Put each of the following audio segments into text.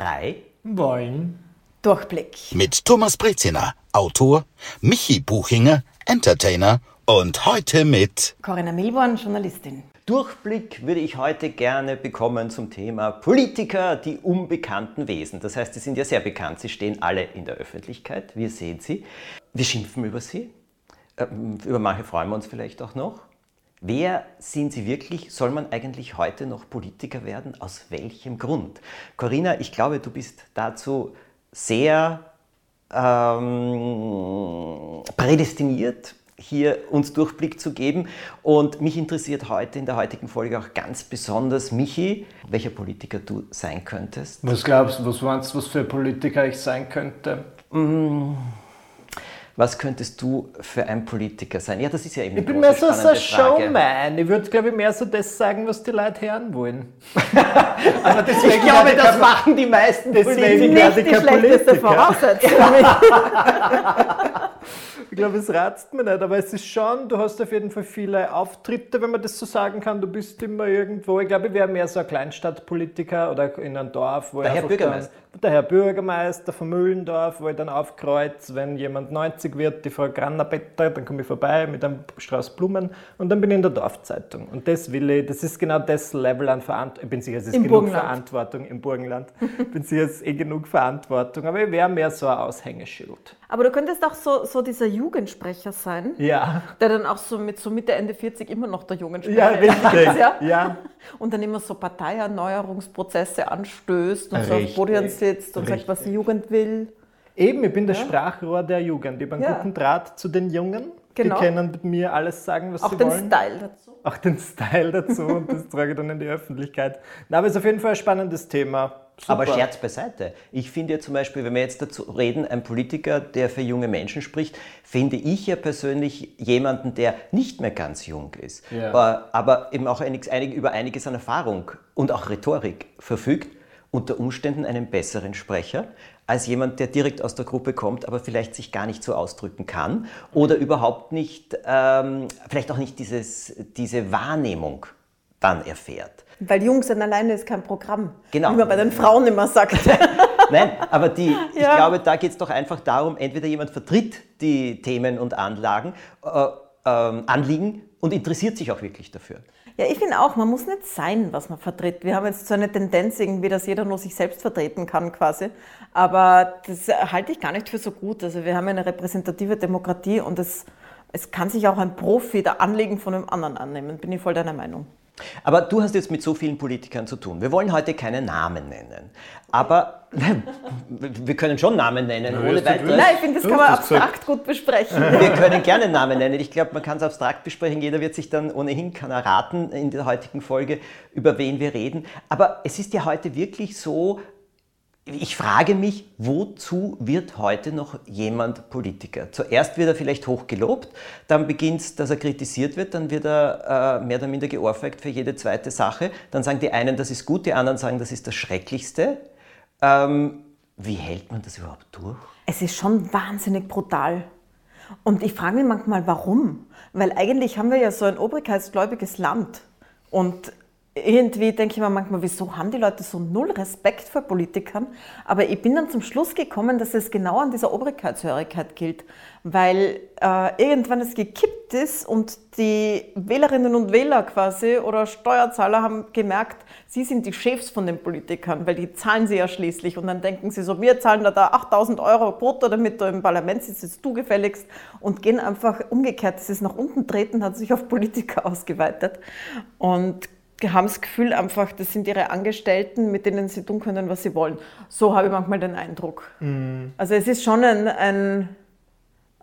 drei wollen Durchblick. Mit Thomas Breziner, Autor, Michi Buchinger, Entertainer und heute mit Corinna Milborn, Journalistin. Durchblick würde ich heute gerne bekommen zum Thema Politiker, die unbekannten Wesen. Das heißt, sie sind ja sehr bekannt, sie stehen alle in der Öffentlichkeit, wir sehen sie, wir schimpfen über sie, ähm, über manche freuen wir uns vielleicht auch noch. Wer sind Sie wirklich? Soll man eigentlich heute noch Politiker werden? Aus welchem Grund? Corinna, ich glaube, du bist dazu sehr ähm, prädestiniert, hier uns Durchblick zu geben. Und mich interessiert heute in der heutigen Folge auch ganz besonders, Michi, welcher Politiker du sein könntest. Was glaubst du, was meinst du, was für ein Politiker ich sein könnte? Mmh. Was könntest du für ein Politiker sein? Ja, das ist ja eben Ich bin mehr so ein Showman. Ich würde, glaube ich, mehr so das sagen, was die Leute hören wollen. Aber deswegen ich glaube, das machen die meisten Deswegen nicht die schlechteste Voraussetzung. Ich glaube, es ratzt mir nicht, aber es ist schon, du hast auf jeden Fall viele Auftritte, wenn man das so sagen kann. Du bist immer irgendwo. Ich glaube, ich wäre mehr so ein Kleinstadtpolitiker oder in einem Dorf, wo der Herr Bürgermeister. Der Herr Bürgermeister von Müllendorf, wo ich dann aufkreuze, wenn jemand 90 wird, die Frau Grannabetter, dann komme ich vorbei mit einem Strauß Blumen und dann bin ich in der Dorfzeitung. Und das will ich, das ist genau das Level an Verantwortung. Ich bin sicher, es ist Im genug Burgenland. Verantwortung im Burgenland. ich bin sicher, es ist eh genug Verantwortung, aber ich wäre mehr so ein Aushängeschild. Aber du könntest auch so, so dieser Jugendsprecher sein. Ja. Der dann auch so mit so Mitte, Ende 40 immer noch der Jugendsprecher ja, richtig. ist. Ja? ja. Und dann immer so Parteierneuerungsprozesse anstößt und richtig. so auf Podium sitzt und richtig. sagt, was die Jugend will. Eben, ich bin ja? das Sprachrohr der Jugend. Ich habe einen ja. guten Draht zu den Jungen. Genau. Die können mit mir alles sagen, was auch sie wollen. Auch den Style dazu. Auch den Style dazu und das trage ich dann in die Öffentlichkeit. Na, aber es ist auf jeden Fall ein spannendes Thema. Super. Aber Scherz beiseite. Ich finde ja zum Beispiel, wenn wir jetzt dazu reden, ein Politiker, der für junge Menschen spricht, finde ich ja persönlich jemanden, der nicht mehr ganz jung ist, ja. aber eben auch einig, über einiges an Erfahrung und auch Rhetorik verfügt, unter Umständen einen besseren Sprecher als jemand, der direkt aus der Gruppe kommt, aber vielleicht sich gar nicht so ausdrücken kann oder überhaupt nicht, ähm, vielleicht auch nicht dieses, diese Wahrnehmung dann erfährt. Weil Jungs sind alleine ist kein Programm. Genau. Wie man bei den Frauen immer sagt. Nein, aber die, ich ja. glaube, da geht es doch einfach darum, entweder jemand vertritt die Themen und Anlagen, äh, äh, Anliegen und interessiert sich auch wirklich dafür. Ja, ich finde auch, man muss nicht sein, was man vertritt. Wir haben jetzt so eine Tendenz irgendwie, dass jeder nur sich selbst vertreten kann quasi. Aber das halte ich gar nicht für so gut. Also wir haben eine repräsentative Demokratie und es, es kann sich auch ein Profi der Anliegen von einem anderen annehmen. Bin ich voll deiner Meinung. Aber du hast jetzt mit so vielen Politikern zu tun. Wir wollen heute keine Namen nennen. Aber wir können schon Namen nennen, Na, ohne weiteres. Nein, ich finde, das kann man abstrakt gut besprechen. Wir können gerne Namen nennen. Ich glaube, man kann es abstrakt besprechen. Jeder wird sich dann ohnehin kann erraten in der heutigen Folge, über wen wir reden. Aber es ist ja heute wirklich so, ich frage mich, wozu wird heute noch jemand Politiker? Zuerst wird er vielleicht hoch gelobt, dann beginnt es, dass er kritisiert wird, dann wird er äh, mehr oder minder geohrfeigt für jede zweite Sache. Dann sagen die einen, das ist gut, die anderen sagen, das ist das Schrecklichste. Ähm, wie hält man das überhaupt durch? Es ist schon wahnsinnig brutal. Und ich frage mich manchmal, warum? Weil eigentlich haben wir ja so ein obrigkeitsgläubiges Land. Und irgendwie denke ich mir manchmal, wieso haben die Leute so null Respekt vor Politikern? Aber ich bin dann zum Schluss gekommen, dass es genau an dieser Obrigkeitshörigkeit gilt, weil äh, irgendwann es gekippt ist und die Wählerinnen und Wähler quasi oder Steuerzahler haben gemerkt, sie sind die Chefs von den Politikern, weil die zahlen sie ja schließlich. Und dann denken sie so, wir zahlen da, da 8000 Euro brutto, damit du im Parlament sitzt, jetzt du gefälligst. Und gehen einfach umgekehrt, dieses nach unten treten hat sich auf Politiker ausgeweitet. Und haben das Gefühl einfach, das sind ihre Angestellten, mit denen sie tun können, was sie wollen. So habe ich manchmal den Eindruck. Mhm. Also es ist schon ein, ein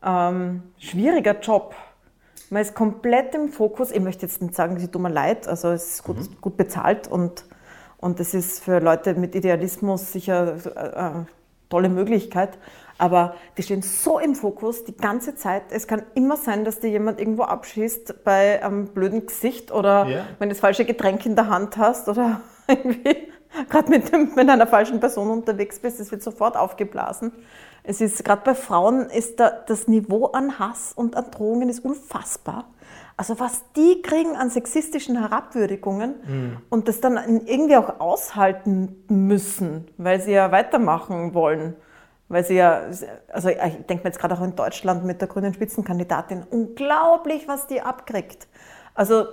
ähm, schwieriger Job. Man ist komplett im Fokus. Ich möchte jetzt nicht sagen, sie tut mir leid. Also es ist gut, mhm. gut bezahlt und, und es ist für Leute mit Idealismus sicher eine äh, tolle Möglichkeit. Aber die stehen so im Fokus die ganze Zeit. Es kann immer sein, dass dir jemand irgendwo abschießt bei einem blöden Gesicht oder ja. wenn du das falsche Getränk in der Hand hast oder irgendwie gerade mit, mit einer falschen Person unterwegs bist. Es wird sofort aufgeblasen. Es ist gerade bei Frauen ist da, das Niveau an Hass und an Drohungen ist unfassbar. Also was die kriegen an sexistischen Herabwürdigungen mhm. und das dann irgendwie auch aushalten müssen, weil sie ja weitermachen wollen. Weil sie ja, also ich denke mir jetzt gerade auch in Deutschland mit der grünen Spitzenkandidatin, unglaublich, was die abkriegt. Also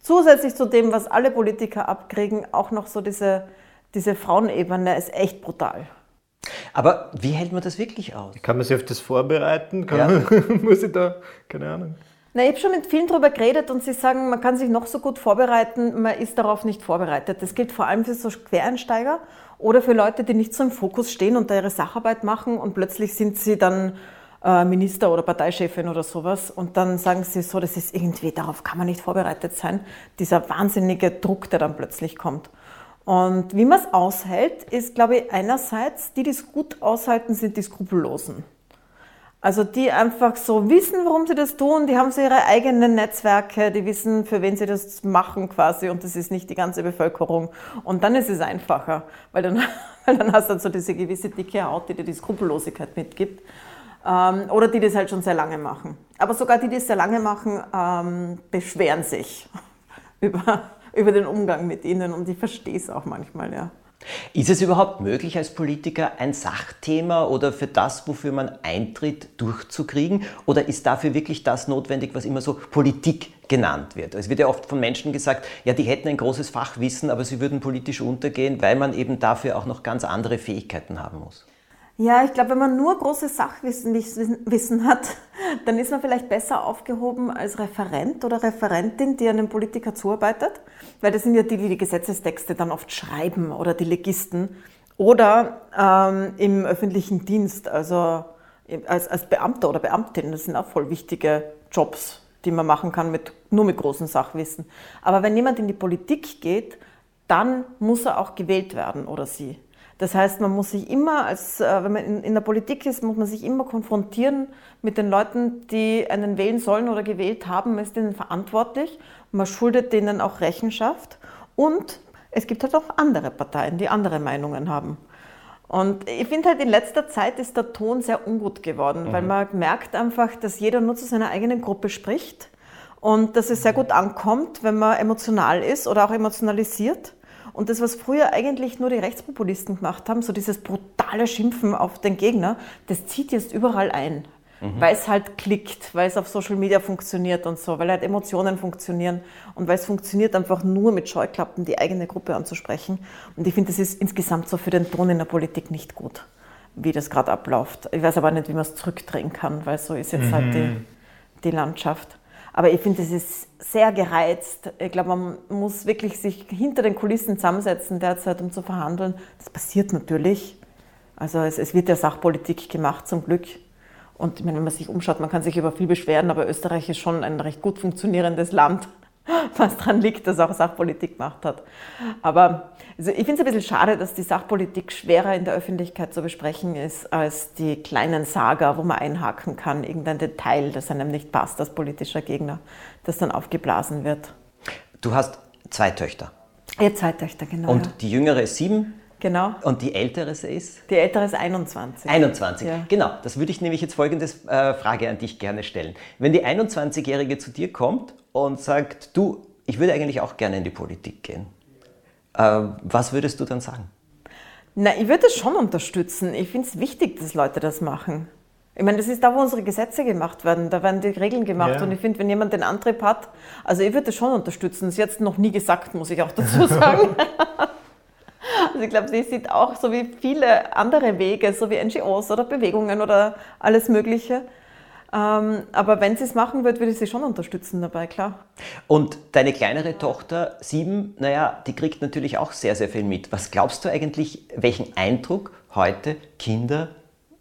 zusätzlich zu dem, was alle Politiker abkriegen, auch noch so diese, diese Frauenebene ist echt brutal. Aber wie hält man das wirklich aus? Kann man sich auf das vorbereiten? Ja. Man, muss ich da, keine Ahnung. Na, ich habe schon mit vielen darüber geredet und sie sagen, man kann sich noch so gut vorbereiten, man ist darauf nicht vorbereitet. Das gilt vor allem für so Quereinsteiger oder für Leute, die nicht so im Fokus stehen und da ihre Sacharbeit machen und plötzlich sind sie dann äh, Minister oder Parteichefin oder sowas und dann sagen sie so, das ist irgendwie, darauf kann man nicht vorbereitet sein. Dieser wahnsinnige Druck, der dann plötzlich kommt. Und wie man es aushält, ist, glaube ich, einerseits, die, die es gut aushalten, sind die Skrupellosen. Also die einfach so wissen, warum sie das tun, die haben so ihre eigenen Netzwerke, die wissen, für wen sie das machen quasi und das ist nicht die ganze Bevölkerung. Und dann ist es einfacher, weil dann, weil dann hast du halt so diese gewisse dicke Haut, die dir die Skrupellosigkeit mitgibt. Ähm, oder die das halt schon sehr lange machen. Aber sogar die, die es sehr lange machen, ähm, beschweren sich über, über den Umgang mit ihnen und ich verstehe es auch manchmal, ja. Ist es überhaupt möglich, als Politiker ein Sachthema oder für das, wofür man eintritt, durchzukriegen? Oder ist dafür wirklich das notwendig, was immer so Politik genannt wird? Es wird ja oft von Menschen gesagt, ja, die hätten ein großes Fachwissen, aber sie würden politisch untergehen, weil man eben dafür auch noch ganz andere Fähigkeiten haben muss. Ja, ich glaube, wenn man nur großes Sachwissen Wissen hat, dann ist man vielleicht besser aufgehoben als Referent oder Referentin, die einem Politiker zuarbeitet, weil das sind ja die, die die Gesetzestexte dann oft schreiben oder die Legisten oder ähm, im öffentlichen Dienst, also als, als Beamter oder Beamtin, das sind auch voll wichtige Jobs, die man machen kann mit, nur mit großem Sachwissen. Aber wenn jemand in die Politik geht, dann muss er auch gewählt werden oder sie. Das heißt, man muss sich immer, als, äh, wenn man in, in, der Politik ist, muss man sich immer konfrontieren mit den Leuten, die einen wählen sollen oder gewählt haben. Man ist ihnen verantwortlich. Man schuldet denen auch Rechenschaft. Und es gibt halt auch andere Parteien, die andere Meinungen haben. Und ich finde halt, in letzter Zeit ist der Ton sehr ungut geworden, mhm. weil man merkt einfach, dass jeder nur zu seiner eigenen Gruppe spricht und dass es sehr gut ankommt, wenn man emotional ist oder auch emotionalisiert. Und das, was früher eigentlich nur die Rechtspopulisten gemacht haben, so dieses brutale Schimpfen auf den Gegner, das zieht jetzt überall ein. Mhm. Weil es halt klickt, weil es auf Social Media funktioniert und so, weil halt Emotionen funktionieren und weil es funktioniert einfach nur mit Scheuklappen die eigene Gruppe anzusprechen. Und ich finde, das ist insgesamt so für den Ton in der Politik nicht gut, wie das gerade abläuft. Ich weiß aber nicht, wie man es zurückdrehen kann, weil so ist jetzt halt mhm. halt die, die Landschaft. Aber ich finde, es ist sehr gereizt. Ich glaube, man muss wirklich sich hinter den Kulissen zusammensetzen derzeit, um zu verhandeln. Das passiert natürlich. Also es, es wird ja Sachpolitik gemacht, zum Glück. Und ich meine, wenn man sich umschaut, man kann sich über viel beschweren, aber Österreich ist schon ein recht gut funktionierendes Land was daran liegt, dass auch Sachpolitik gemacht hat. Aber also ich finde es ein bisschen schade, dass die Sachpolitik schwerer in der Öffentlichkeit zu besprechen ist als die kleinen Saga, wo man einhaken kann, irgendein Detail, das einem nicht passt als politischer Gegner, das dann aufgeblasen wird. Du hast zwei Töchter. Ja, zwei Töchter, genau. Und ja. die jüngere ist sieben? Genau. Und die ältere ist? Die ältere ist 21. 21, ja. genau. Das würde ich nämlich jetzt folgende äh, Frage an dich gerne stellen. Wenn die 21-Jährige zu dir kommt und sagt, du, ich würde eigentlich auch gerne in die Politik gehen, äh, was würdest du dann sagen? Na, ich würde es schon unterstützen. Ich finde es wichtig, dass Leute das machen. Ich meine, das ist da, wo unsere Gesetze gemacht werden. Da werden die Regeln gemacht. Ja. Und ich finde, wenn jemand den Antrieb hat, also ich würde das schon unterstützen. Das ist jetzt noch nie gesagt, muss ich auch dazu sagen. Also ich glaube, sie sieht auch so wie viele andere Wege, so wie NGOs oder Bewegungen oder alles Mögliche. Ähm, aber wenn sie es machen wird, würde ich sie schon unterstützen dabei, klar. Und deine kleinere Tochter, sieben, naja, die kriegt natürlich auch sehr, sehr viel mit. Was glaubst du eigentlich, welchen Eindruck heute Kinder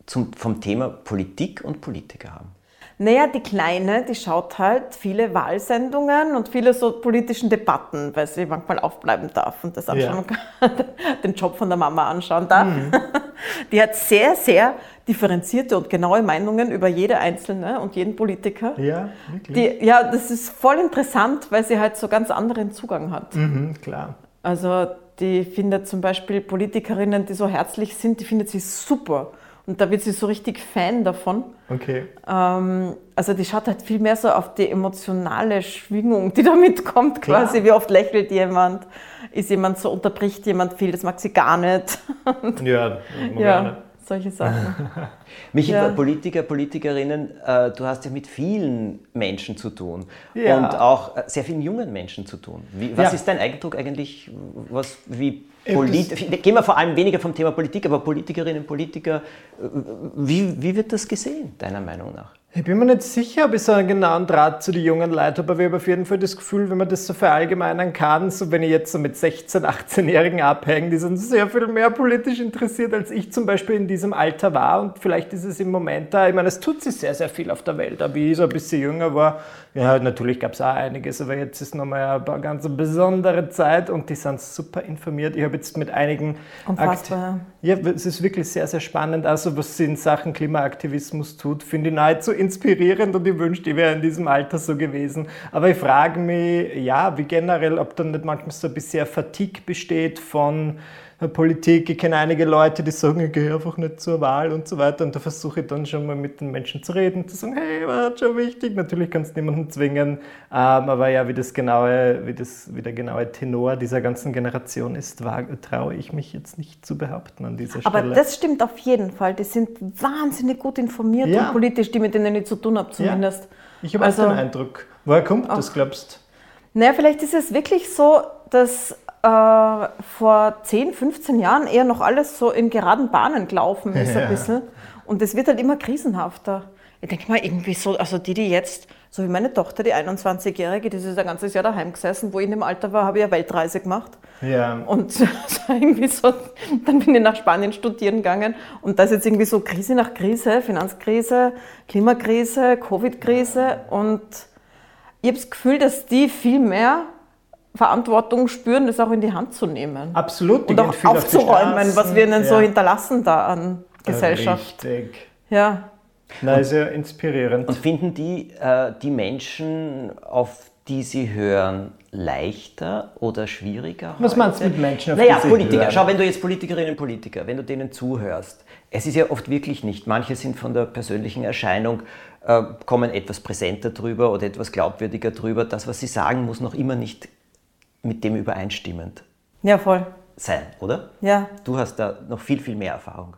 zum, vom Thema Politik und Politiker haben? Naja, die Kleine, die schaut halt viele Wahlsendungen und viele so politischen Debatten, weil sie manchmal aufbleiben darf und das anschauen ja. den Job von der Mama anschauen darf. Mhm. Die hat sehr, sehr differenzierte und genaue Meinungen über jede Einzelne und jeden Politiker. Ja, wirklich. Die, ja, das ist voll interessant, weil sie halt so ganz anderen Zugang hat. Mhm, klar. Also die findet zum Beispiel Politikerinnen, die so herzlich sind, die findet sie super. Und da wird sie so richtig Fan davon. Okay. Ähm, also die schaut halt viel mehr so auf die emotionale Schwingung, die da mitkommt quasi. Klar. Wie oft lächelt jemand? Ist jemand so, unterbricht jemand viel, das mag sie gar nicht. ja, ja solche Sachen. Michi, ja. Politiker, Politikerinnen, äh, du hast ja mit vielen Menschen zu tun ja. und auch äh, sehr vielen jungen Menschen zu tun. Wie, was ja. ist dein Eindruck eigentlich, was, wie Polit gehen wir vor allem weniger vom Thema Politik, aber Politikerinnen, Politiker, äh, wie, wie wird das gesehen, deiner Meinung nach? Ich bin mir nicht sicher, ob ich so einen genauen Draht zu den jungen Leuten habe, aber ich habe auf jeden Fall das Gefühl, wenn man das so verallgemeinern kann, so wenn ich jetzt so mit 16-, 18-Jährigen abhänge, die sind sehr viel mehr politisch interessiert, als ich zum Beispiel in diesem Alter war und vielleicht ist es im Moment da, ich meine, es tut sich sehr, sehr viel auf der Welt, aber wie ich so ein bisschen jünger war, ja, natürlich gab es auch einiges, aber jetzt ist nochmal eine ganz besondere Zeit und die sind super informiert. Ich habe jetzt mit einigen... Unfassbar. Ja, es ist wirklich sehr, sehr spannend. Also was sie in Sachen Klimaaktivismus tut, finde ich nahezu inspirierend und ich wünschte, ich wäre in diesem Alter so gewesen. Aber ich frage mich, ja, wie generell, ob dann nicht manchmal so ein bisschen Fatigue besteht von Politik. Ich kenne einige Leute, die sagen, ich gehe einfach nicht zur Wahl und so weiter. Und da versuche ich dann schon mal mit den Menschen zu reden, zu sagen, hey, war schon wichtig. Natürlich kannst du niemanden zwingen. Ähm, aber ja, wie, das genaue, wie, das, wie der genaue Tenor dieser ganzen Generation ist, traue ich mich jetzt nicht zu behaupten an dieser Stelle. Aber das stimmt auf jeden Fall. Die sind wahnsinnig gut informiert ja. und politisch, die mit denen ich zu tun habe zumindest. Ja. Ich habe also, auch den Eindruck. Woher kommt das, glaubst du? Naja, vielleicht ist es wirklich so, dass äh, vor 10, 15 Jahren eher noch alles so in geraden Bahnen gelaufen ist ja. ein bisschen. Und es wird halt immer krisenhafter. Ich denke mal, irgendwie so, also die, die jetzt, so wie meine Tochter, die 21-Jährige, die ist ein ganzes Jahr daheim gesessen, wo ich in dem Alter war, habe ich eine Weltreise gemacht. Ja. Und so irgendwie so, dann bin ich nach Spanien studieren gegangen und da ist jetzt irgendwie so Krise nach Krise, Finanzkrise, Klimakrise, Covid-Krise und ich habe das Gefühl, dass die viel mehr Verantwortung spüren, das auch in die Hand zu nehmen. Absolut. Und auch aufzuräumen, was wir ihnen ja. so hinterlassen da an Gesellschaft. Richtig. Ja. Na, ist ja inspirierend. Und finden die, äh, die Menschen, auf die sie hören, leichter oder schwieriger? Was heute? meinst du mit Menschen, auf naja, die sie Politiker. Hören? Schau, wenn du jetzt Politikerinnen und Politiker, wenn du denen zuhörst, es ist ja oft wirklich nicht. Manche sind von der persönlichen Erscheinung, äh, kommen etwas präsenter drüber oder etwas glaubwürdiger drüber. Das, was sie sagen, muss noch immer nicht mit dem übereinstimmend ja, voll. sein, oder? Ja. Du hast da noch viel, viel mehr Erfahrung.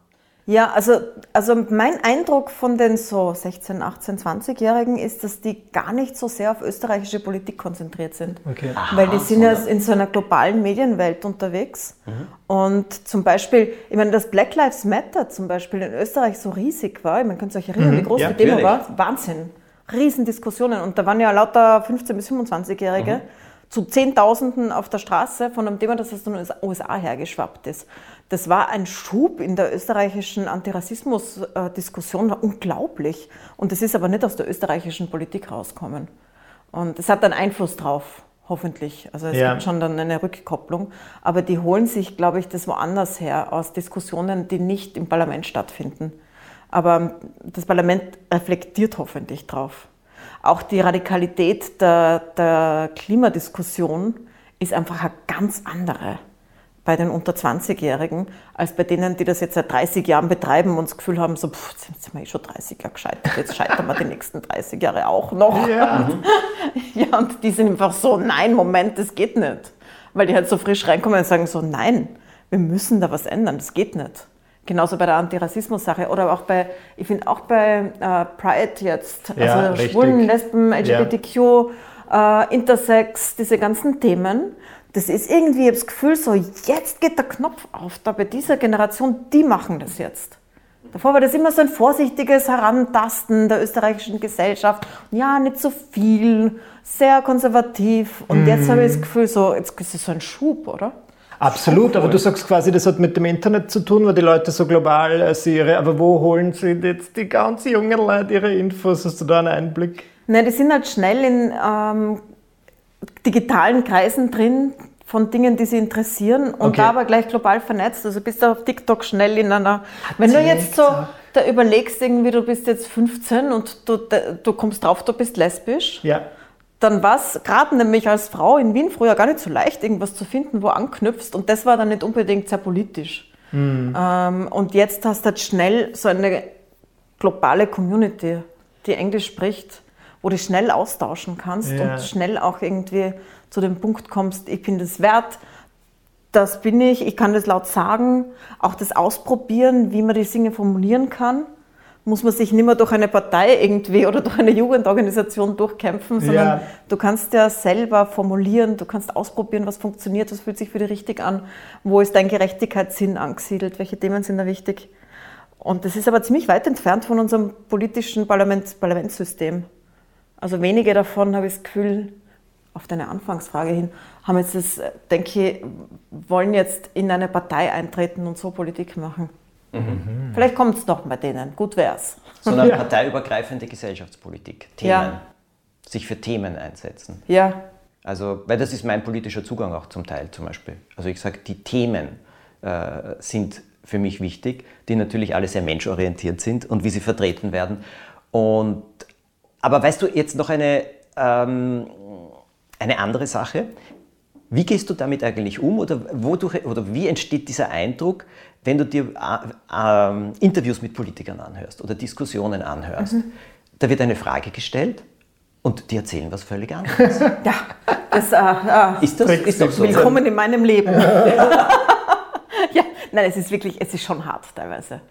Ja, also, also mein Eindruck von den so 16, 18, 20-Jährigen ist, dass die gar nicht so sehr auf österreichische Politik konzentriert sind. Okay. Aha, Weil die sind ja in so einer globalen Medienwelt unterwegs. Mhm. Und zum Beispiel, ich meine, dass Black Lives Matter zum Beispiel in Österreich so riesig war, man kann sich erinnern, mhm. wie groß ja, die Demo war, Wahnsinn. Riesendiskussionen. Und da waren ja lauter 15- bis 25-Jährige. Mhm zu Zehntausenden auf der Straße von einem Thema, das aus den USA hergeschwappt ist. Das war ein Schub in der österreichischen Antirassismus-Diskussion, unglaublich. Und das ist aber nicht aus der österreichischen Politik rausgekommen. Und es hat einen Einfluss drauf, hoffentlich. Also es ja. gibt schon dann eine Rückkopplung. Aber die holen sich, glaube ich, das woanders her, aus Diskussionen, die nicht im Parlament stattfinden. Aber das Parlament reflektiert hoffentlich drauf. Auch die Radikalität der, der Klimadiskussion ist einfach eine ganz andere bei den unter 20-Jährigen, als bei denen, die das jetzt seit 30 Jahren betreiben und das Gefühl haben, so, pff, jetzt sind wir eh schon 30 Jahre gescheitert, jetzt scheitern wir die nächsten 30 Jahre auch noch. Ja. ja, und die sind einfach so, nein, Moment, das geht nicht. Weil die halt so frisch reinkommen und sagen so, nein, wir müssen da was ändern, das geht nicht. Genauso bei der Antirassismus-Sache oder auch bei, ich finde auch bei äh, Pride jetzt, also ja, Schwulen, Lesben, LGBTQ, ja. äh, Intersex, diese ganzen Themen. Das ist irgendwie, ich habe das Gefühl, so jetzt geht der Knopf auf, da bei dieser Generation, die machen das jetzt. Davor war das immer so ein vorsichtiges Herantasten der österreichischen Gesellschaft. Ja, nicht so viel, sehr konservativ. Und mm. jetzt habe ich das Gefühl, so, jetzt ist es so ein Schub, oder? Absolut, aber du sagst quasi, das hat mit dem Internet zu tun, weil die Leute so global äh, sie ihre, aber wo holen sie jetzt die ganz jungen Leute ihre Infos? Hast du da einen Einblick? Nein, die sind halt schnell in ähm, digitalen Kreisen drin von Dingen, die sie interessieren und okay. da aber gleich global vernetzt. Also bist du auf TikTok schnell in einer. Wenn du jetzt so da überlegst, irgendwie, du bist jetzt 15 und du, du kommst drauf, du bist lesbisch. Ja dann war es gerade nämlich als Frau in Wien früher gar nicht so leicht, irgendwas zu finden, wo anknüpfst. Und das war dann nicht unbedingt sehr politisch. Mhm. Ähm, und jetzt hast du halt schnell so eine globale Community, die Englisch spricht, wo du schnell austauschen kannst ja. und schnell auch irgendwie zu dem Punkt kommst, ich bin das wert, das bin ich, ich kann das laut sagen, auch das Ausprobieren, wie man die Dinge formulieren kann muss man sich nicht mehr durch eine Partei irgendwie oder durch eine Jugendorganisation durchkämpfen, sondern ja. du kannst ja selber formulieren, du kannst ausprobieren, was funktioniert, was fühlt sich für dich richtig an, wo ist dein Gerechtigkeitssinn angesiedelt, welche Themen sind da wichtig. Und das ist aber ziemlich weit entfernt von unserem politischen Parlament, Parlamentssystem. Also wenige davon, habe ich das Gefühl, auf deine Anfangsfrage hin, haben jetzt das, denke ich, wollen jetzt in eine Partei eintreten und so Politik machen. Mhm. Vielleicht kommt es noch bei denen, gut wär's. So eine ja. parteiübergreifende Gesellschaftspolitik, Themen, ja. sich für Themen einsetzen. Ja. Also, weil das ist mein politischer Zugang auch zum Teil zum Beispiel. Also ich sage, die Themen äh, sind für mich wichtig, die natürlich alle sehr menschorientiert sind und wie sie vertreten werden. Und, aber weißt du, jetzt noch eine, ähm, eine andere Sache. Wie gehst du damit eigentlich um oder, wodurch, oder wie entsteht dieser Eindruck, wenn du dir äh, äh, Interviews mit Politikern anhörst oder Diskussionen anhörst? Mhm. Da wird eine Frage gestellt und die erzählen was völlig anderes. Ja, das, äh, äh ist das ist doch so. Willkommen in meinem Leben. ja, nein, es ist wirklich, es ist schon hart teilweise.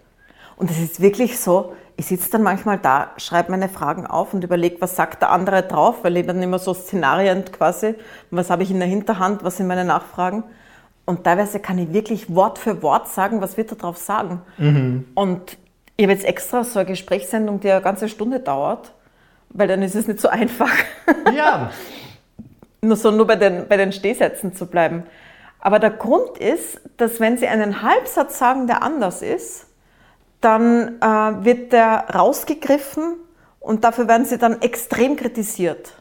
Und es ist wirklich so, ich sitze dann manchmal da, schreibe meine Fragen auf und überlege, was sagt der andere drauf, weil ich dann immer so Szenarien quasi, was habe ich in der Hinterhand, was sind meine Nachfragen. Und teilweise kann ich wirklich Wort für Wort sagen, was wird er drauf sagen. Mhm. Und ich habe jetzt extra so eine Gesprächssendung, die eine ganze Stunde dauert, weil dann ist es nicht so einfach. Ja. nur so nur bei den, bei den Stehsätzen zu bleiben. Aber der Grund ist, dass wenn Sie einen Halbsatz sagen, der anders ist, dann äh, wird der rausgegriffen und dafür werden sie dann extrem kritisiert.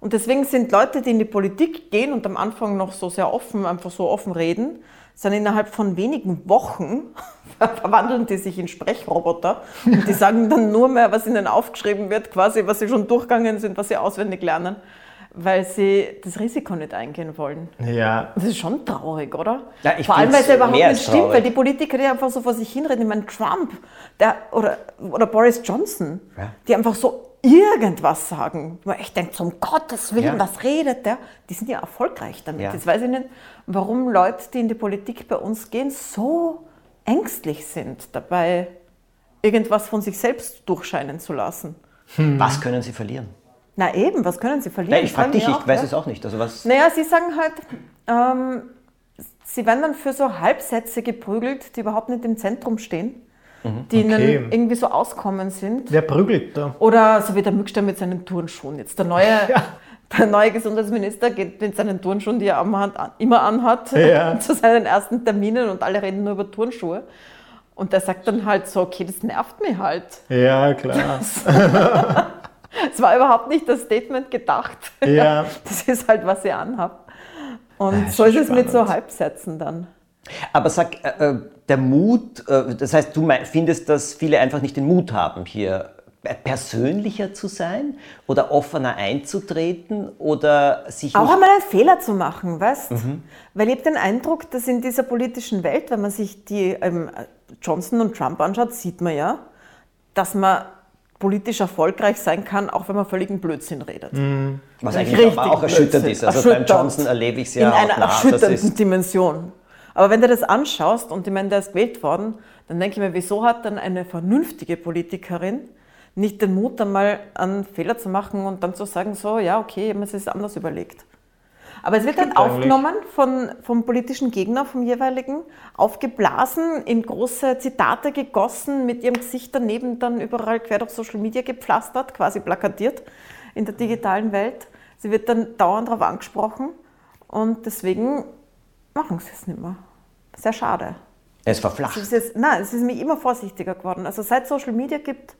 Und deswegen sind Leute, die in die Politik gehen und am Anfang noch so sehr offen, einfach so offen reden, sind innerhalb von wenigen Wochen verwandeln die sich in Sprechroboter und die sagen dann nur mehr, was ihnen aufgeschrieben wird, quasi, was sie schon durchgegangen sind, was sie auswendig lernen weil sie das Risiko nicht eingehen wollen. Ja. Das ist schon traurig, oder? Ja, ich Vor allem, weil es überhaupt nicht stimmt, traurig. weil die Politiker, die einfach so vor sich hinreden, ich meine Trump der, oder, oder Boris Johnson, ja. die einfach so irgendwas sagen, wo man echt denkt, um Gottes Willen, ja. was redet der? Die sind ja erfolgreich damit. Ja. Jetzt weiß ich nicht, warum Leute, die in die Politik bei uns gehen, so ängstlich sind, dabei irgendwas von sich selbst durchscheinen zu lassen. Hm. Was können sie verlieren? Na eben, was können Sie verlieren? Nein, ich frage dich, ich weiß ja? es auch nicht. Also was naja, Sie sagen halt, ähm, Sie werden dann für so Halbsätze geprügelt, die überhaupt nicht im Zentrum stehen, mhm. die okay. Ihnen irgendwie so auskommen sind. Wer prügelt da? Oder so wie der Mückstein mit seinen Turnschuhen. Jetzt der neue, ja. der neue Gesundheitsminister geht mit seinen Turnschuhen, die er immer anhat, ja. zu seinen ersten Terminen und alle reden nur über Turnschuhe. Und der sagt dann halt so, okay, das nervt mich halt. Ja, klar. Es war überhaupt nicht das Statement gedacht. Ja. Das ist halt, was ich anhabe. Und das so ist, ist es mit so Halbsätzen dann. Aber sag, äh, äh, der Mut, äh, das heißt, du findest, dass viele einfach nicht den Mut haben, hier persönlicher zu sein oder offener einzutreten oder sich. Auch einmal einen Fehler zu machen, weißt mhm. Weil ich habe den Eindruck, dass in dieser politischen Welt, wenn man sich die ähm, Johnson und Trump anschaut, sieht man ja, dass man politisch erfolgreich sein kann, auch wenn man völligen Blödsinn redet. Mhm. Was eigentlich auch, auch erschütternd ist. Also erschütternd. beim Johnson erlebe ich es ja In einer nah, erschütternden Dimension. Aber wenn du das anschaust und ich meine, der ist gewählt worden, dann denke ich mir, wieso hat dann eine vernünftige Politikerin nicht den Mut, einmal einen Fehler zu machen und dann zu sagen, so, ja, okay, habe mir das anders überlegt. Aber es wird dann aufgenommen von, vom politischen Gegner, vom jeweiligen, aufgeblasen, in große Zitate gegossen, mit ihrem Gesicht daneben dann überall quer durch Social Media gepflastert, quasi plakatiert in der digitalen Welt. Sie wird dann dauernd darauf angesprochen und deswegen machen sie es nicht mehr. Sehr schade. Es verflacht. Es ist, nein, es ist mir immer vorsichtiger geworden. Also seit Social Media gibt,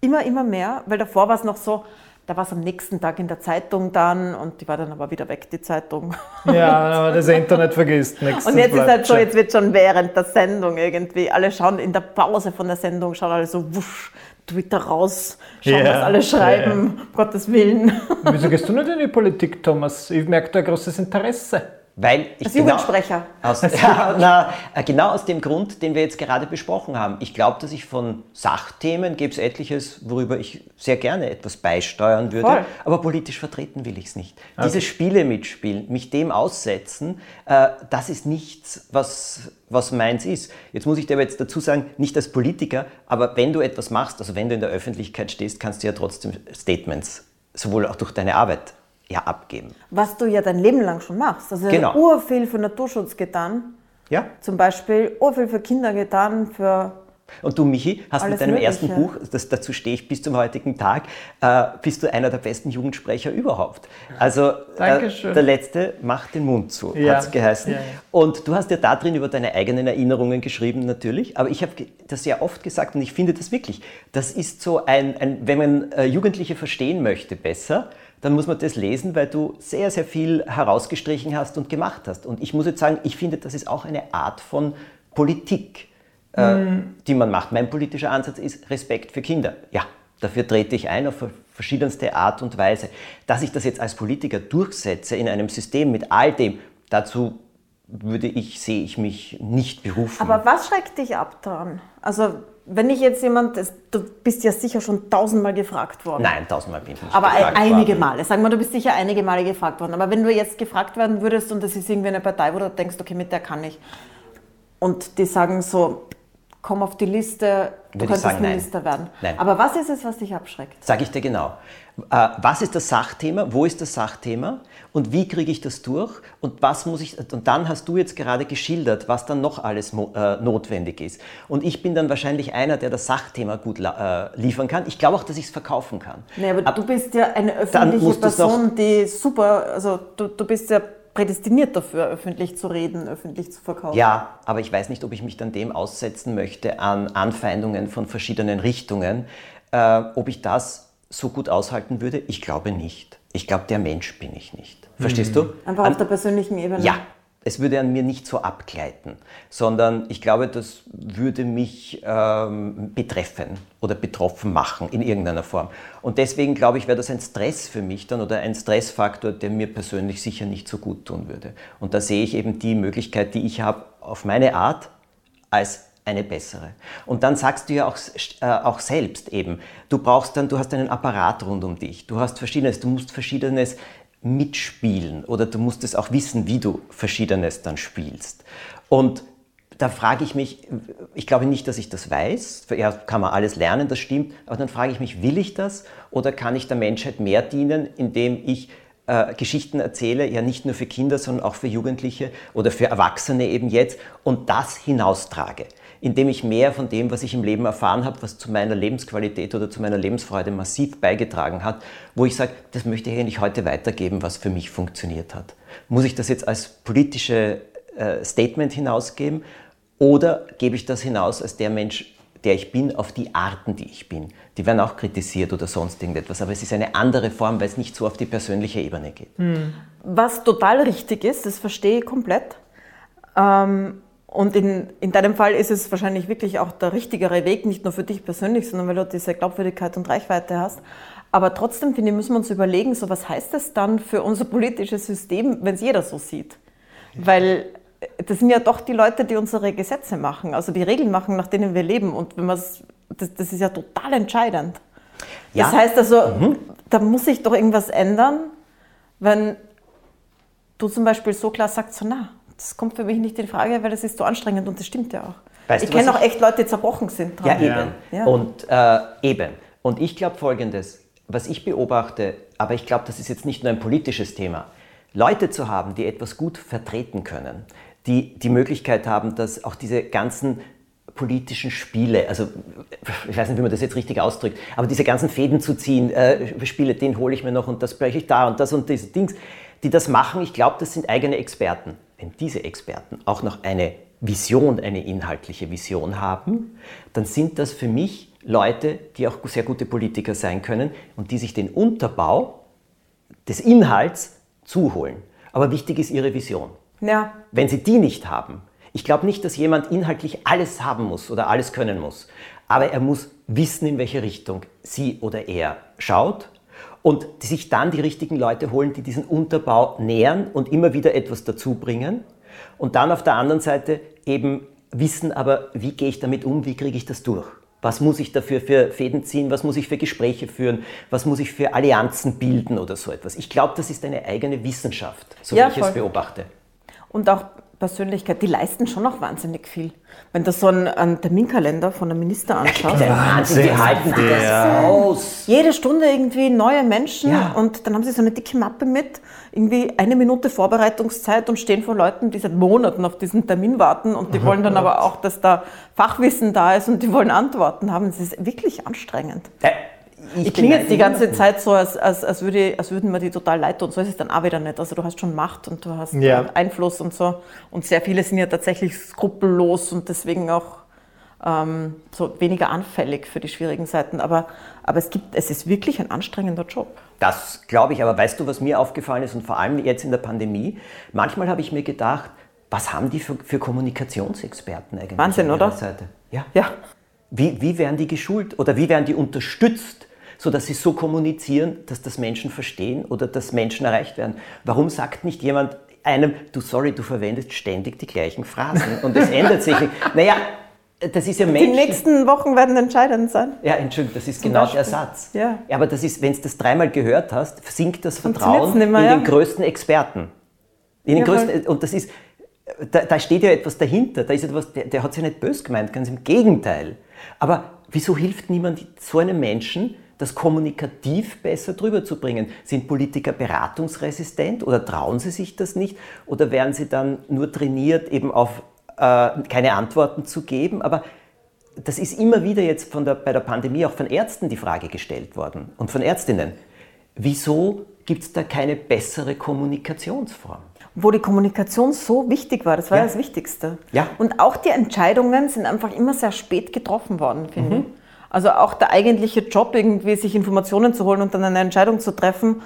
immer, immer mehr, weil davor war es noch so, da war es am nächsten Tag in der Zeitung dann und die war dann aber wieder weg, die Zeitung. Ja, aber das Internet vergisst nichts. Und jetzt ist halt so, jetzt wird schon während der Sendung irgendwie, alle schauen in der Pause von der Sendung, schauen alle so wusch, Twitter raus, schauen, yeah, was alle schreiben, yeah. Gottes Willen. Wieso gehst du nicht in die Politik, Thomas? Ich merke da ein großes Interesse. Weil ich Als Jugendsprecher. Aus, ja, na, äh, genau aus dem Grund, den wir jetzt gerade besprochen haben. Ich glaube, dass ich von Sachthemen gäbe es etliches, worüber ich sehr gerne etwas beisteuern würde, Voll. aber politisch vertreten will ich es nicht. Diese Spiele mitspielen, mich dem aussetzen, äh, das ist nichts, was, was meins ist. Jetzt muss ich dir aber jetzt dazu sagen, nicht als Politiker, aber wenn du etwas machst, also wenn du in der Öffentlichkeit stehst, kannst du ja trotzdem Statements, sowohl auch durch deine Arbeit, ja abgeben. Was du ja dein Leben lang schon machst. Also Genau. urviel für Naturschutz getan. Ja? Zum Beispiel urviel für Kinder getan, für Und du, Michi, hast Alles mit deinem Mögliche. ersten Buch, das, dazu stehe ich bis zum heutigen Tag, äh, bist du einer der besten Jugendsprecher überhaupt. Also äh, der letzte macht den Mund zu, Ja. hat es geheißen. Ja, ja. Und du hast ja da drin über deine eigenen Erinnerungen geschrieben natürlich, aber ich habe das ja oft gesagt und ich finde das wirklich, das ist so ein, ein wenn man äh, Jugendliche verstehen möchte besser, dann muss man das lesen, weil du sehr, sehr viel herausgestrichen hast und gemacht hast. Und ich muss jetzt sagen, ich finde, das ist auch eine Art von Politik äh, die man macht. Mein politischer Ansatz ist Respekt für Kinder. Ja, dafür trete ich ein auf ver- verschiedenste Art und Weise. Dass ich das jetzt als Politiker durchsetze in einem System mit all dem, dazu würde ich, sehe ich mich nicht berufen. Aber was schreckt dich ab daran? Also, wenn ich jetzt jemand, du bist ja sicher schon tausendmal gefragt worden. Nein, tausendmal bin ich nicht Aber gefragt einige worden. Male. Sagen wir, du bist sicher einige Male gefragt worden. Aber wenn du jetzt gefragt werden würdest und das ist irgendwie eine Partei, wo du denkst, okay, mit der kann ich. Und die sagen so, komm auf die Liste, du Würde könntest sagen. Minister werden. Nein. Aber was ist es, was dich abschreckt? Sage ich dir genau. Äh, was ist das Sachthema? Wo ist das Sachthema? Und wie kriege ich das durch? Und was muss ich? Und dann hast du jetzt gerade geschildert, was dann noch alles äh, notwendig ist. Und ich bin dann wahrscheinlich einer, der das Sachthema gut äh, liefern kann. Ich glaube auch, dass ich es verkaufen kann. Nee, aber Ab- du bist ja eine öffentliche Person, die super, also du, du bist ja prädestiniert dafür, öffentlich zu reden, öffentlich zu verkaufen. Ja, aber ich weiß nicht, ob ich mich dann dem aussetzen möchte an Anfeindungen von verschiedenen Richtungen. Äh, ob ich das so gut aushalten würde? Ich glaube nicht. Ich glaube, der Mensch bin ich nicht. Verstehst du? Einfach An- auf der persönlichen Ebene. Ja, es würde an mir nicht so abgleiten, sondern ich glaube, das würde mich ähm, betreffen oder betroffen machen in irgendeiner Form. Und deswegen glaube ich, wäre das ein Stress für mich dann oder ein Stressfaktor, der mir persönlich sicher nicht so gut tun würde. Und da sehe ich eben die Möglichkeit, die ich habe, auf meine Art als eine bessere. Und dann sagst du ja auch, äh, auch selbst eben, du brauchst dann, du hast einen Apparat rund um dich, du hast verschiedenes, du musst verschiedenes mitspielen oder du musst es auch wissen, wie du verschiedenes dann spielst. Und da frage ich mich, ich glaube nicht, dass ich das weiß, ja, kann man alles lernen, das stimmt, aber dann frage ich mich, will ich das? Oder kann ich der Menschheit mehr dienen, indem ich äh, Geschichten erzähle, ja nicht nur für Kinder, sondern auch für Jugendliche oder für Erwachsene eben jetzt und das hinaustrage, indem ich mehr von dem, was ich im Leben erfahren habe, was zu meiner Lebensqualität oder zu meiner Lebensfreude massiv beigetragen hat, wo ich sage, das möchte ich eigentlich heute weitergeben, was für mich funktioniert hat. Muss ich das jetzt als politische äh, Statement hinausgeben oder gebe ich das hinaus als der Mensch, der ich bin, auf die Arten, die ich bin. Die werden auch kritisiert oder sonst irgendetwas, aber es ist eine andere Form, weil es nicht so auf die persönliche Ebene geht. Was total richtig ist, das verstehe ich komplett. Ähm, und in, in deinem Fall ist es wahrscheinlich wirklich auch der richtigere Weg, nicht nur für dich persönlich, sondern weil du diese Glaubwürdigkeit und Reichweite hast. Aber trotzdem, finde ich, müssen wir uns überlegen, so was heißt das dann für unser politisches System, wenn es jeder so sieht? Weil äh, das sind ja doch die Leute, die unsere Gesetze machen, also die Regeln machen, nach denen wir leben. Und wenn man's, das, das ist ja total entscheidend. Ja. Das heißt also, da muss sich doch irgendwas ändern, wenn du zum Beispiel so klar sagst, so na, das kommt für mich nicht in Frage, weil das ist so anstrengend und das stimmt ja auch. Weißt ich kenne auch echt Leute, die zerbrochen sind Ja, dran. eben. Ja. Und äh, eben. Und ich glaube Folgendes, was ich beobachte, aber ich glaube, das ist jetzt nicht nur ein politisches Thema, Leute zu haben, die etwas gut vertreten können, die die Möglichkeit haben, dass auch diese ganzen politischen Spiele, also ich weiß nicht, wie man das jetzt richtig ausdrückt, aber diese ganzen Fäden zu ziehen, äh, Spiele, den hole ich mir noch und das breche ich da und das und diese Dings, die das machen, ich glaube, das sind eigene Experten. Wenn diese Experten auch noch eine Vision, eine inhaltliche Vision haben, dann sind das für mich Leute, die auch sehr gute Politiker sein können und die sich den Unterbau des Inhalts zuholen. Aber wichtig ist ihre Vision. ja. Wenn sie die nicht haben, ich glaube nicht, dass jemand inhaltlich alles haben muss oder alles können muss, aber er muss wissen, in welche Richtung sie oder er schaut und sich dann die richtigen Leute holen, die diesen Unterbau nähern und immer wieder etwas dazu bringen. Und dann auf der anderen Seite eben wissen, aber wie gehe ich damit um, wie kriege ich das durch? Was muss ich dafür für Fäden ziehen? Was muss ich für Gespräche führen? Was muss ich für Allianzen bilden oder so etwas? Ich glaube, das ist eine eigene Wissenschaft, so ja, wie ich voll. es beobachte. Und auch Persönlichkeit, die leisten schon noch wahnsinnig viel. Wenn du so einen, einen Terminkalender von einem Minister anschaust. Der Wahnsinn, wie halten die das aus? Jede Stunde irgendwie neue Menschen ja. und dann haben sie so eine dicke Mappe mit, irgendwie eine Minute Vorbereitungszeit und stehen vor Leuten, die seit Monaten auf diesen Termin warten und die mhm. wollen dann aber auch, dass da Fachwissen da ist und die wollen Antworten haben. Es ist wirklich anstrengend. Äh, ich, ich klinge jetzt die ganze Zeit so, als, als, als, würde, als würden wir die total leid tun. So ist es dann auch wieder nicht. Also du hast schon Macht und du hast ja. Einfluss und so. Und sehr viele sind ja tatsächlich skrupellos und deswegen auch ähm, so weniger anfällig für die schwierigen Seiten. Aber, aber es, gibt, es ist wirklich ein anstrengender Job. Das glaube ich. Aber weißt du, was mir aufgefallen ist und vor allem jetzt in der Pandemie? Manchmal habe ich mir gedacht, was haben die für, für Kommunikationsexperten eigentlich? Wahnsinn, oder? Seite? Ja. ja. Wie, wie werden die geschult oder wie werden die unterstützt? Sodass sie so kommunizieren, dass das Menschen verstehen oder dass Menschen erreicht werden. Warum sagt nicht jemand einem, du sorry, du verwendest ständig die gleichen Phrasen und es ändert sich nicht? Naja, das ist ja Menschen. Die nächsten Wochen werden entscheidend sein. Ja, Entschuldigung, das ist Zum genau Beispiel. der Satz. Ja. ja. aber das ist, wenn du das dreimal gehört hast, sinkt das Vertrauen mehr, in ja? den größten Experten. In den ja, größten, und das ist, da, da, steht ja etwas dahinter. Da ist etwas, der, der hat sich nicht böse gemeint, ganz im Gegenteil. Aber wieso hilft niemand so einem Menschen, das kommunikativ besser drüber zu bringen. Sind Politiker beratungsresistent oder trauen sie sich das nicht? Oder werden sie dann nur trainiert, eben auf äh, keine Antworten zu geben? Aber das ist immer wieder jetzt von der, bei der Pandemie auch von Ärzten die Frage gestellt worden und von Ärztinnen. Wieso gibt es da keine bessere Kommunikationsform? Wo die Kommunikation so wichtig war, das war ja. das Wichtigste. Ja. Und auch die Entscheidungen sind einfach immer sehr spät getroffen worden, finde mhm. Also auch der eigentliche Job, irgendwie sich Informationen zu holen und dann eine Entscheidung zu treffen,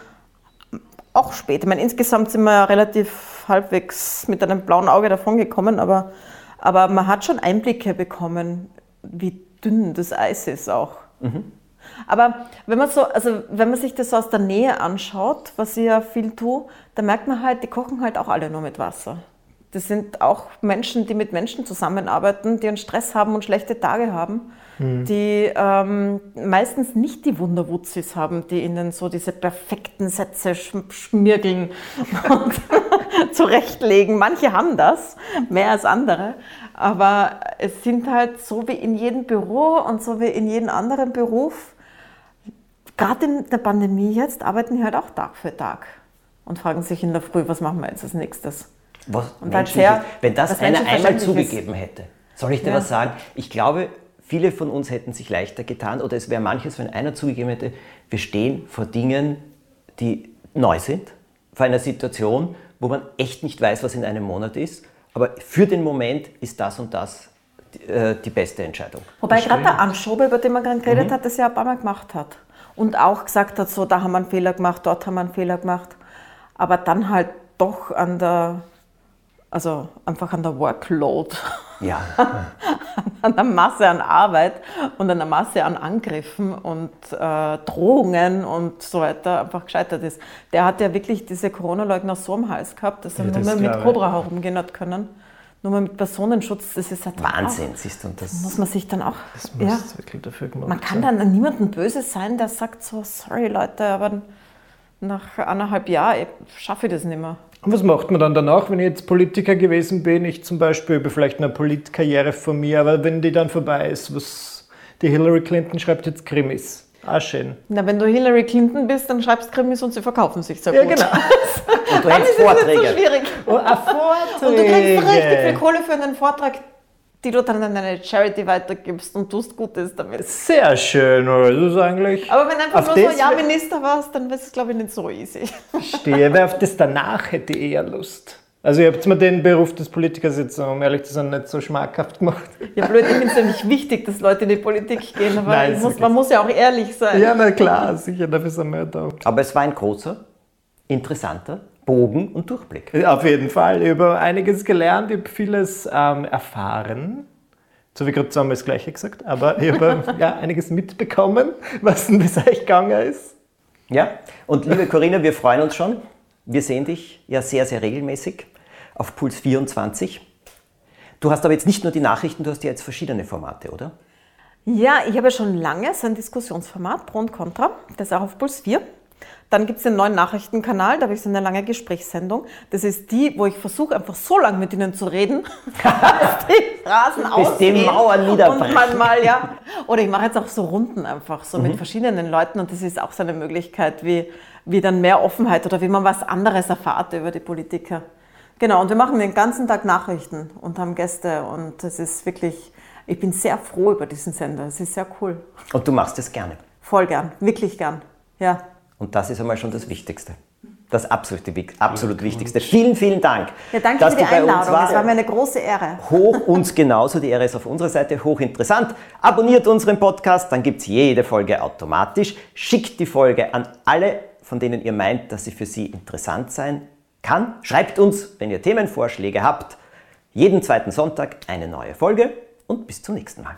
auch spät. Ich meine, insgesamt sind wir ja relativ halbwegs mit einem blauen Auge davongekommen, aber, aber man hat schon Einblicke bekommen, wie dünn das Eis ist auch. Mhm. Aber wenn man, so, also wenn man sich das so aus der Nähe anschaut, was ich ja viel tue, dann merkt man halt, die kochen halt auch alle nur mit Wasser. Das sind auch Menschen, die mit Menschen zusammenarbeiten, die einen Stress haben und schlechte Tage haben mhm. die ähm, meistens nicht die Wunderwutzis haben, die ihnen so diese perfekten Sätze schmirgeln und zurechtlegen. Manche haben das, mehr als andere. Aber es sind halt so wie in jedem Büro und so wie in jedem anderen Beruf, gerade in der Pandemie jetzt, arbeiten die halt auch Tag für Tag und fragen sich in der Früh, was machen wir jetzt als nächstes? Was und halt sehr, wenn das einer einmal zugegeben hätte, soll ich dir ja. was sagen? Ich glaube, Viele von uns hätten sich leichter getan oder es wäre manches, wenn einer zugegeben hätte, wir stehen vor Dingen, die neu sind, vor einer Situation, wo man echt nicht weiß, was in einem Monat ist, aber für den Moment ist das und das die, äh, die beste Entscheidung. Wobei gerade der Anschober, über den man gerade geredet mhm. hat, das ja ein paar Mal gemacht hat und auch gesagt hat, so da haben wir einen Fehler gemacht, dort haben wir einen Fehler gemacht, aber dann halt doch an der also einfach an der Workload, ja. an der Masse an Arbeit und an der Masse an Angriffen und äh, Drohungen und so weiter einfach gescheitert ist. Der hat ja wirklich diese Corona-Leugner so am Hals gehabt, dass er ja, nur mehr mit Cobra herumgehen hat können. Nur mal mit Personenschutz, das ist halt Wahnsinn, auch, siehst du. Und das muss man sich dann auch. Das muss ja, wirklich dafür gemacht Man kann dann niemandem böse sein, der sagt so, sorry Leute, aber nach anderthalb Jahren schaffe ich das nicht mehr. Und was macht man dann danach, wenn ich jetzt Politiker gewesen bin? Ich zum Beispiel über vielleicht eine Politkarriere von mir, aber wenn die dann vorbei ist, was die Hillary Clinton schreibt jetzt Krimis. Ah, schön. Na, wenn du Hillary Clinton bist, dann schreibst Krimis und sie verkaufen sich sehr gut. Ja, genau. und du hältst Vorträge. Das ist so schwierig. Oh, Vorträge. Und du kriegst richtig viel Kohle für einen Vortrag, die du dann an eine Charity weitergibst und tust Gutes damit. Sehr schön, oder? Das ist eigentlich. Aber wenn einfach nur so ja Minister warst, dann wäre es, glaube ich, nicht so easy. Verstehe, wer auf das danach hätte eher Lust. Also ihr habt mir den Beruf des Politikers jetzt, um ehrlich zu sein, nicht so schmackhaft gemacht. Ja, blöd, ich finde es ja nicht wichtig, dass Leute in die Politik gehen, aber Nein, muss, man muss ja auch ehrlich sein. Ja, na klar, sicher, dafür sind wir da. Aber es war ein großer, interessanter Bogen und Durchblick. Auf jeden Fall. Ich habe einiges gelernt, ich habe vieles ähm, erfahren. So wie gerade zusammen das Gleiche gesagt, aber ich habe ja, einiges mitbekommen, was denn bis euch gegangen ist. Ja, und liebe Corinna, wir freuen uns schon. Wir sehen dich ja sehr, sehr regelmäßig auf Puls 24. Du hast aber jetzt nicht nur die Nachrichten, du hast ja jetzt verschiedene Formate, oder? Ja, ich habe schon lange so ein Diskussionsformat, Pro und Contra, das ist auch auf Puls 4. Dann gibt es den neuen Nachrichtenkanal, da habe ich so eine lange Gesprächssendung. Das ist die, wo ich versuche, einfach so lange mit ihnen zu reden, dass die Straßen Bis die Mauern niederbrechen. Und manchmal, ja. Oder ich mache jetzt auch so Runden einfach, so mhm. mit verschiedenen Leuten und das ist auch so eine Möglichkeit, wie, wie dann mehr Offenheit oder wie man was anderes erfahrt über die Politiker. Genau, und wir machen den ganzen Tag Nachrichten und haben Gäste und das ist wirklich, ich bin sehr froh über diesen Sender, es ist sehr cool. Und du machst es gerne? Voll gern, wirklich gern, ja. Und das ist einmal schon das Wichtigste. Das absolut, absolut Wichtigste. Vielen, vielen Dank. Ja, danke dass für die du bei Einladung. Uns war. Es war mir eine große Ehre. Hoch uns genauso. Die Ehre ist auf unserer Seite hochinteressant. Abonniert unseren Podcast, dann gibt es jede Folge automatisch. Schickt die Folge an alle, von denen ihr meint, dass sie für sie interessant sein kann. Schreibt uns, wenn ihr Themenvorschläge habt. Jeden zweiten Sonntag eine neue Folge und bis zum nächsten Mal.